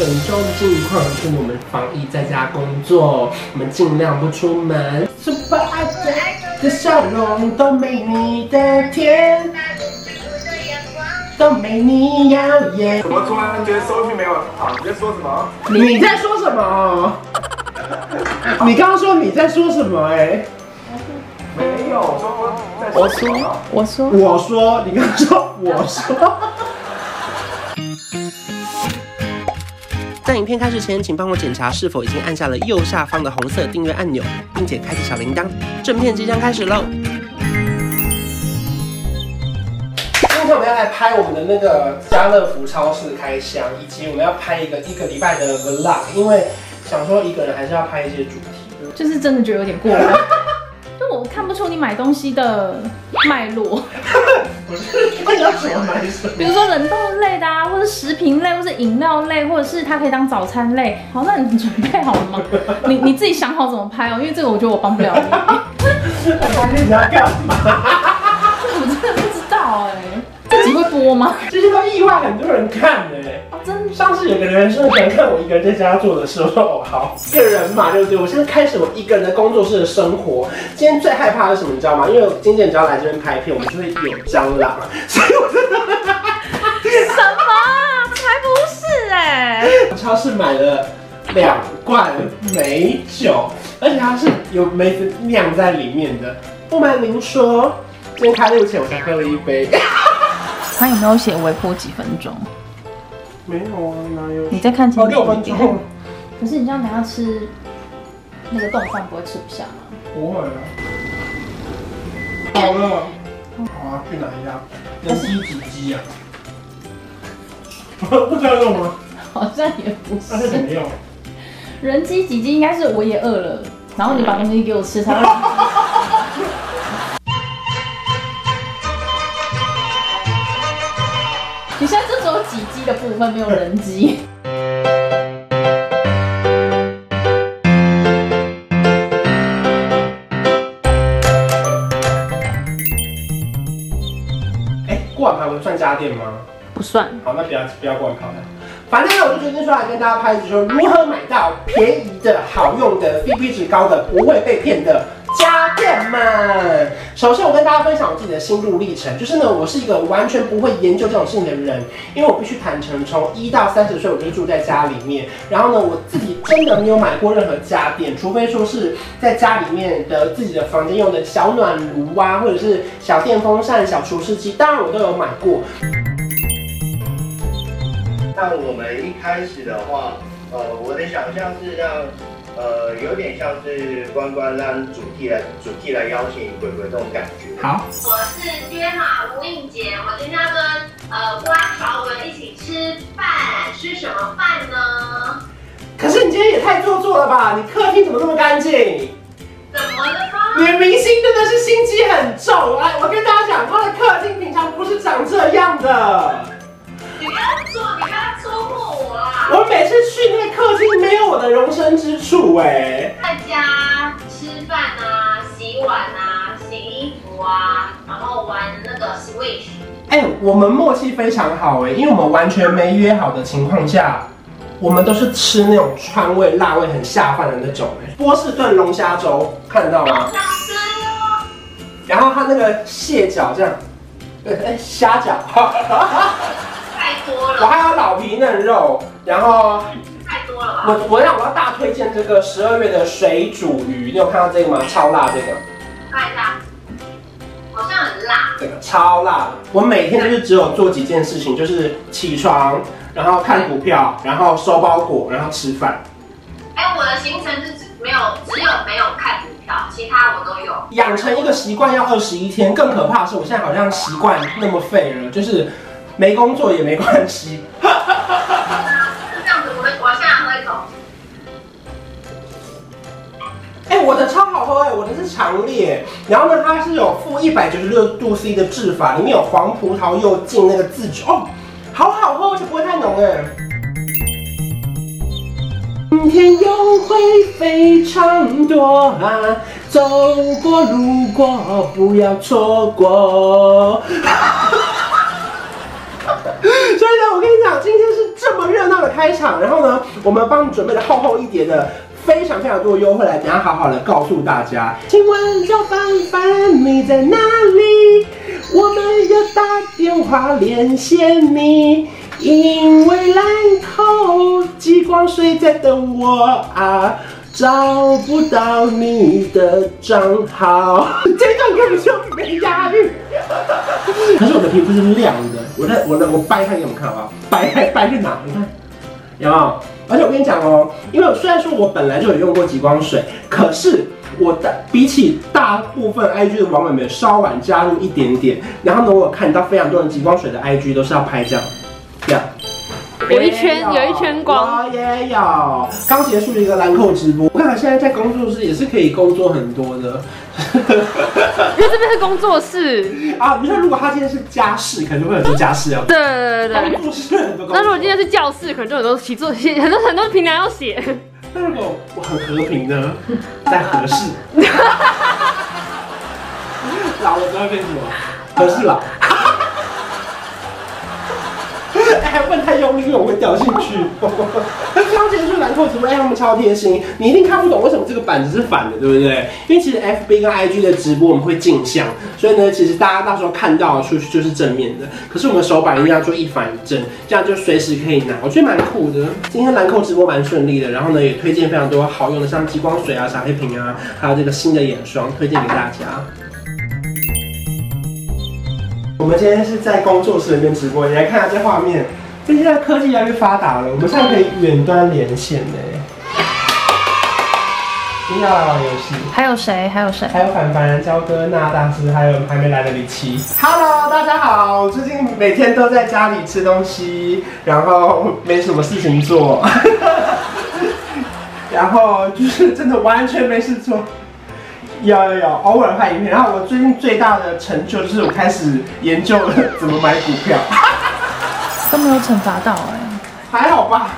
本周的近况是我们防疫在家工作，我们尽量不出门。Super 爱的笑容都没你的甜，都没你耀眼。怎么突然觉得收讯没有好？你在说什么？你在说什么？你刚刚说你在说什么、欸？哎，没有，我说我说，我说，我说，你刚刚说我说。在影片开始前，请帮我检查是否已经按下了右下方的红色订阅按钮，并且开启小铃铛。正片即将开始喽！今天我们要来拍我们的那个家乐福超市开箱，以及我们要拍一个一个礼拜的 vlog，因为想说一个人还是要拍一些主题，就是真的觉得有点过了。就我看不出你买东西的脉络。不是，你要怎么买什么？比如说冷冻类的啊，或者食品类，或是饮料类，或者是它可以当早餐类。好，那你准备好了吗？你你自己想好怎么拍哦，因为这个我觉得我帮不了你。你要干嘛？会播吗？这些都意外很多人看的、欸。真的，上次有个人说想看我一个人在家做的时候好，一个人嘛，对不对？我现在开始我一个人的工作室的生活。今天最害怕的是什么，你知道吗？因为今天只要来这边拍片，我们就会有蟑螂，所以我真的什么？才不是哎、欸！超市买了两罐美酒，而且它是有梅子酿在里面的。不瞒您说，今天开录前我才喝了一杯。他有没有写微波几分钟？没有啊，哪有？你再看清楚。六分钟。可是你这样等下吃那个冻饭不会吃不下吗？不会啊。好了，好啊，去哪一家？人机几鸡啊？不知道用吗？好像也不是。那是怎么用？人机几鸡应该是我也饿了，然后你把东西给我吃才会。部分，没有人机。哎，锅碗瓢盆算家电吗？不算。好，那不要不要锅碗瓢盆。反正呢，我就决定说来跟大家拍一集，说如何买到便宜的好用的 CP 值高的，不会被骗的。家电们，首先我跟大家分享我自己的心路历程，就是呢，我是一个完全不会研究这种事情的人，因为我必须坦诚，从一到三十岁，我就住在家里面，然后呢，我自己真的没有买过任何家电，除非说是在家里面的自己的房间用的小暖炉啊，或者是小电风扇、小除湿机，当然我都有买过。那我们一开始的话，呃，我的想象是要。呃，有点像是关关让主题来主题来邀请鬼鬼这种感觉。好，我是街马吴映洁，我今天要跟呃关韶文一起吃饭，吃什么饭呢？可是你今天也太做作了吧？你客厅怎么那么干净？怎么了吗？女明星真的是心机很重。哎，我跟大家讲，她的客厅平常不是长这样的。我的容身之处哎。在家吃饭啊，洗碗啊，洗衣服啊，然后玩那个 Switch。哎，我们默契非常好哎，因为我们完全没约好的情况下，我们都是吃那种川味、辣味很下饭的那种哎。波士顿龙虾粥看得到吗？然后它那个蟹脚这样，哎，虾脚。我还有老皮嫩肉，然后？我我让我要大推荐这个十二月的水煮鱼，你有看到这个吗？超辣这个，看一下，好像很辣。这个超辣的，我每天就是只有做几件事情，就是起床，然后看股票，然后收包裹，然后吃饭。哎、欸，我的行程是只没有只有没有看股票，其他我都有。养成一个习惯要二十一天，更可怕的是我现在好像习惯那么废了，就是。没工作也没关系。我的超好喝哎，我的是长烈。然后呢，它是有负一百九十六度 C 的制法，里面有黄葡萄柚进那个自酒，哦，好好喝，而且不会太浓哎。今天优惠非常多啊，走过路过不要错过。所以呢，我跟你讲，今天是这么热闹的开场，然后呢，我们帮你准备了厚厚一叠的非常非常多的优惠来，等下好好的告诉大家。请问赵凡凡你在哪里？我们要打电话连线你，因为兰蔻极光水在等我啊。找不到你的账号，这段根本就没押韵。可是我的皮肤是亮的，我在我的我掰开给你们看好不好？掰开掰去哪？你看有没有？而且我跟你讲哦，因为虽然说我本来就有用过极光水，可是我的比起大部分 IG 的网友们稍晚加入一点点。然后呢，我有看到非常多的极光水的 IG 都是要拍这样，这样。有一圈，有，一圈光。我也有。刚结束一个兰蔻直播，我看他现在在工作室也是可以工作很多的。因为这边是工作室啊。你说如果他今天是家事，可能就会很多家事要。对对对对。工作室很多工作。那如果今天是教室，可能就很多习作写，很多很多平台要写。那如果我很和平呢，在合适。老了之后变什么？和事佬。还问太用力，因为我会掉进去。刚结束兰蔻直播，哎，他们超贴心，你一定看不懂为什么这个板子是反的，对不对？因为其实 FB 跟 IG 的直播我们会镜像，所以呢，其实大家到时候看到的出去就是正面的。可是我们手板一定要做一反一正，这样就随时可以拿，我觉得蛮酷的。今天兰蔻直播蛮顺利的，然后呢，也推荐非常多好用的，像极光水啊、小黑瓶啊，还有这个新的眼霜，推荐给大家。我们今天是在工作室里面直播，你来看下这画面。这现在科技越来越发达了，我们现在可以远端连线呢。今天要来玩游戏，还有谁？还有谁？还有凡凡、焦哥、那大师，还有还没来的李琦。Hello，大家好！最近每天都在家里吃东西，然后没什么事情做，然后就是真的完全没事做。有有有，偶尔拍影片。然后我最近最大的成就就是我开始研究了怎么买股票，都没有惩罚到哎、欸，还好吧？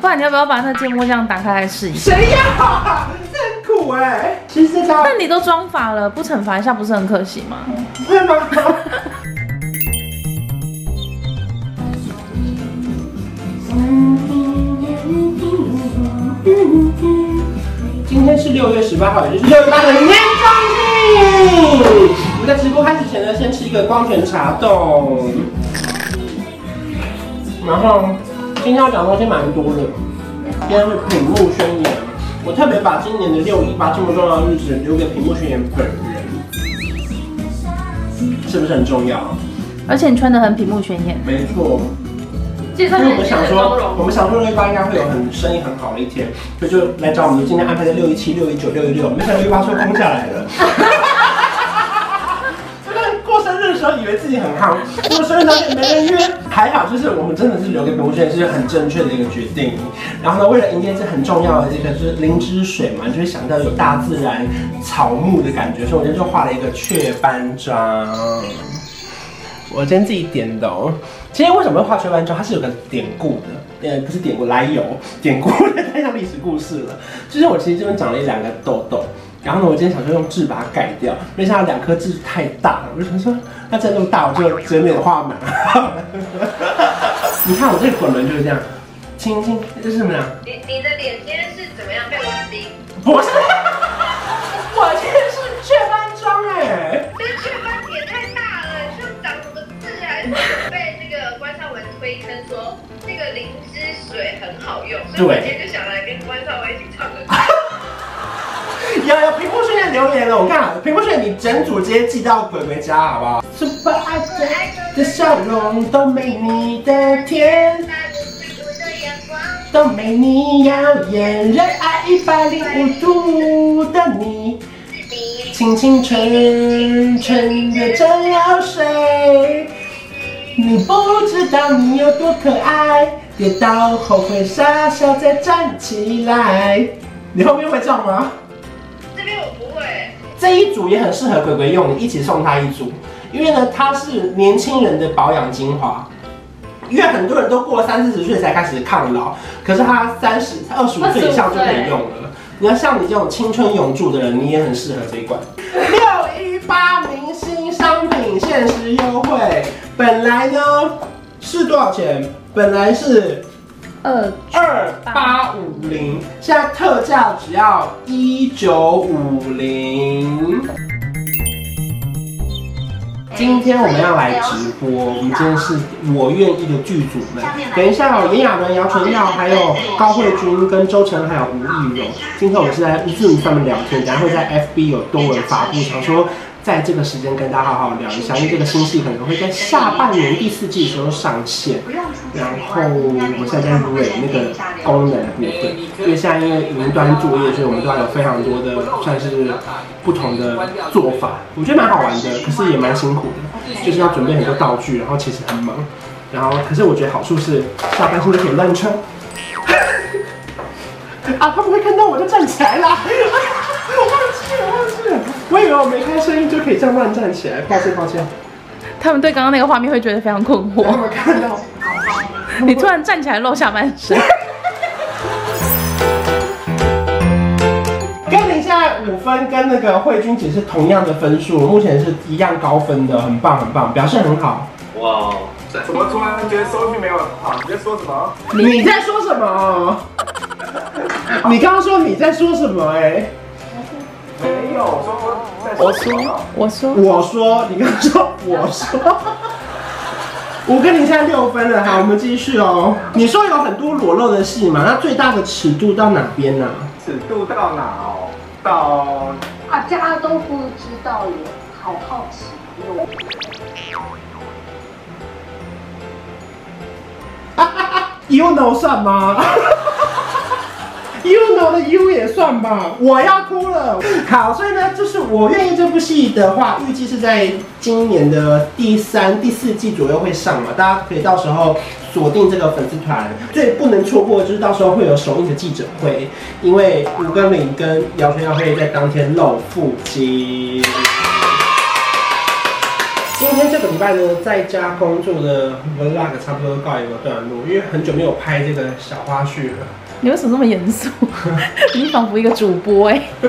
不然你要不要把那芥末酱打开来试一下？谁要啊？真苦哎、其实他但你都装法了，不惩罚一下不是很可惜吗？会吗？今天是六月十八号，也就是六月八的年终日。我们在直播开始前呢，先吃一个光泉茶冻。然后今天要讲的东西蛮多的。今天是屏幕宣言，我特别把今年的六一八这么重要的日子留给屏幕宣言本人，是不是很重要？而且你穿的很屏幕宣言。没错。因为我们想说，我们想说六一八应该会有很生意很好的一天，所以就来找我们今天安排的六一七、六一九、六一六，没想到六一八说空下来了。就是过生日的时候以为自己很夯，过生日当天没人约，还好就是我们真的是留给同学是很正确的一个决定。然后呢，为了迎接这很重要的这个就是灵芝水嘛，就是想到有大自然草木的感觉，所以我今天就画了一个雀斑章。我今天自己点的哦。其实为什么会画雀斑章？它是有个典故的，呃，不是典故，来由 典故的，太像历史故事了。就是我其实这边长了一两个痘痘，然后呢，我今天想说用痣把它盖掉，没想到两颗痣太大了，我就想说，那再那么大，我就整脸画满。你看我这个滚轮就是这样，轻轻，这是什么呀？你你的脸今天是怎么样被蚊叮？不是，推坑说那个灵芝水很好用，所以我今天就想来跟关少文一起唱歌。有有屏幕现在留言了，我看屏幕现在你整组直接寄到鬼鬼家好不好？Super 爱的笑容都没你的甜，都没你耀眼，热爱一百零五度的你，清清纯纯的蒸馏水。你不知道你有多可爱，跌倒后会傻笑再站起来。你后面会唱吗？这边我不会。这一组也很适合鬼鬼用，你一起送他一组，因为呢，它是年轻人的保养精华。因为很多人都过了三四十岁才开始抗老，可是他三十、二十五岁以上就可以用了。你要像你这种青春永驻的人，你也很适合这一款。六一八明星商品限时优惠。本来呢是多少钱？本来是二二八五零，现在特价只要一九五零。今天我们要来直播，我们今天是我愿意的剧组们。等一下哦炎亚纶、姚淳耀，还有高慧君、跟周晨，还有吴亦荣。今天我们是在 Zoom 上面聊天，然后会在 FB 有多文发布，想说。在这个时间跟大家好好聊一下，因为这个新戏可能会在下半年第四季的时候上线。然后我现在在录那个功能的部分，因为现在因为云端作业，所以我们都要有非常多的算是不同的做法。我觉得蛮好玩的，可是也蛮辛苦的，就是要准备很多道具，然后其实很忙。然后可是我觉得好处是下半身就可以乱穿。啊，他不会看到我就站起来了。我忘记了，忘记了。我以为我没开声音就可以这样乱站起来，抱歉抱歉。他们对刚刚那个画面会觉得非常困惑。我看到，你突然站起来露下半身。跟你现在五分跟那个慧君姐是同样的分数，目前是一样高分的，很棒很棒，表现很好。哇，怎么突然觉得收视没有很好？你在说什么？你在说什么？你刚刚说你在说什么？哎，没有说，我说，我说，我说，你刚刚说，我说，我跟你现在六分了，好，我们继续哦。你说有很多裸露的戏嘛？那最大的尺度到哪边呢？尺度到哪哦？到大家都不知道耶，好好奇哟。You know 算吗？You know 的 You 也算吧，我要哭了。好，所以呢，就是我愿意这部戏的话，预计是在今年的第三、第四季左右会上嘛，大家可以到时候锁定这个粉丝团。最不能错过就是到时候会有首映的记者会，因为吴根玲跟姚淳耀会在当天露腹肌。今天这个礼拜呢，在家工作的 Vlog 差不多告一个段落，因为很久没有拍这个小花絮了。你为什么那么严肃？你仿佛一个主播哎、欸。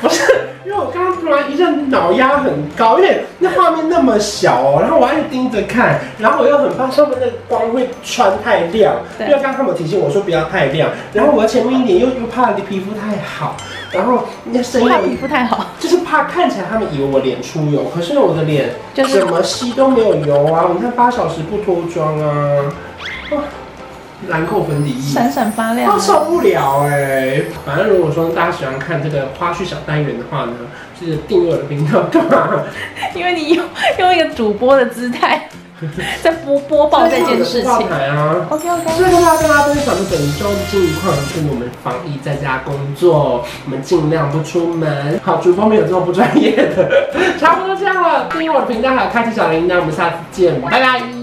不是，因为我刚刚突然一阵脑压很高，因为那画面那么小哦，然后我还是盯着看，然后我又很怕上面那个光会穿太亮，因为刚刚他们提醒我说不要太亮，然后我前面一点又又怕你皮肤太好，然后那声音皮肤太好，就是怕看起来他们以为我脸出油，可是我的脸怎么吸都没有油啊！你看八小时不脱妆啊。兰蔻粉底液闪闪发亮，受不了哎、欸！反正如果说大家喜欢看这个花絮小单元的话呢，就是订阅我的频道干嘛？因为你用用一个主播的姿态 在播播报这件事情啊。OK OK。所以跟大家跟大家分享的本周的近况，就是我们防疫在家工作，我们尽量不出门。好，主播没有这么不专业的，差不多这样了。订阅我的频道还有开启小铃铛，我们下次见，拜拜。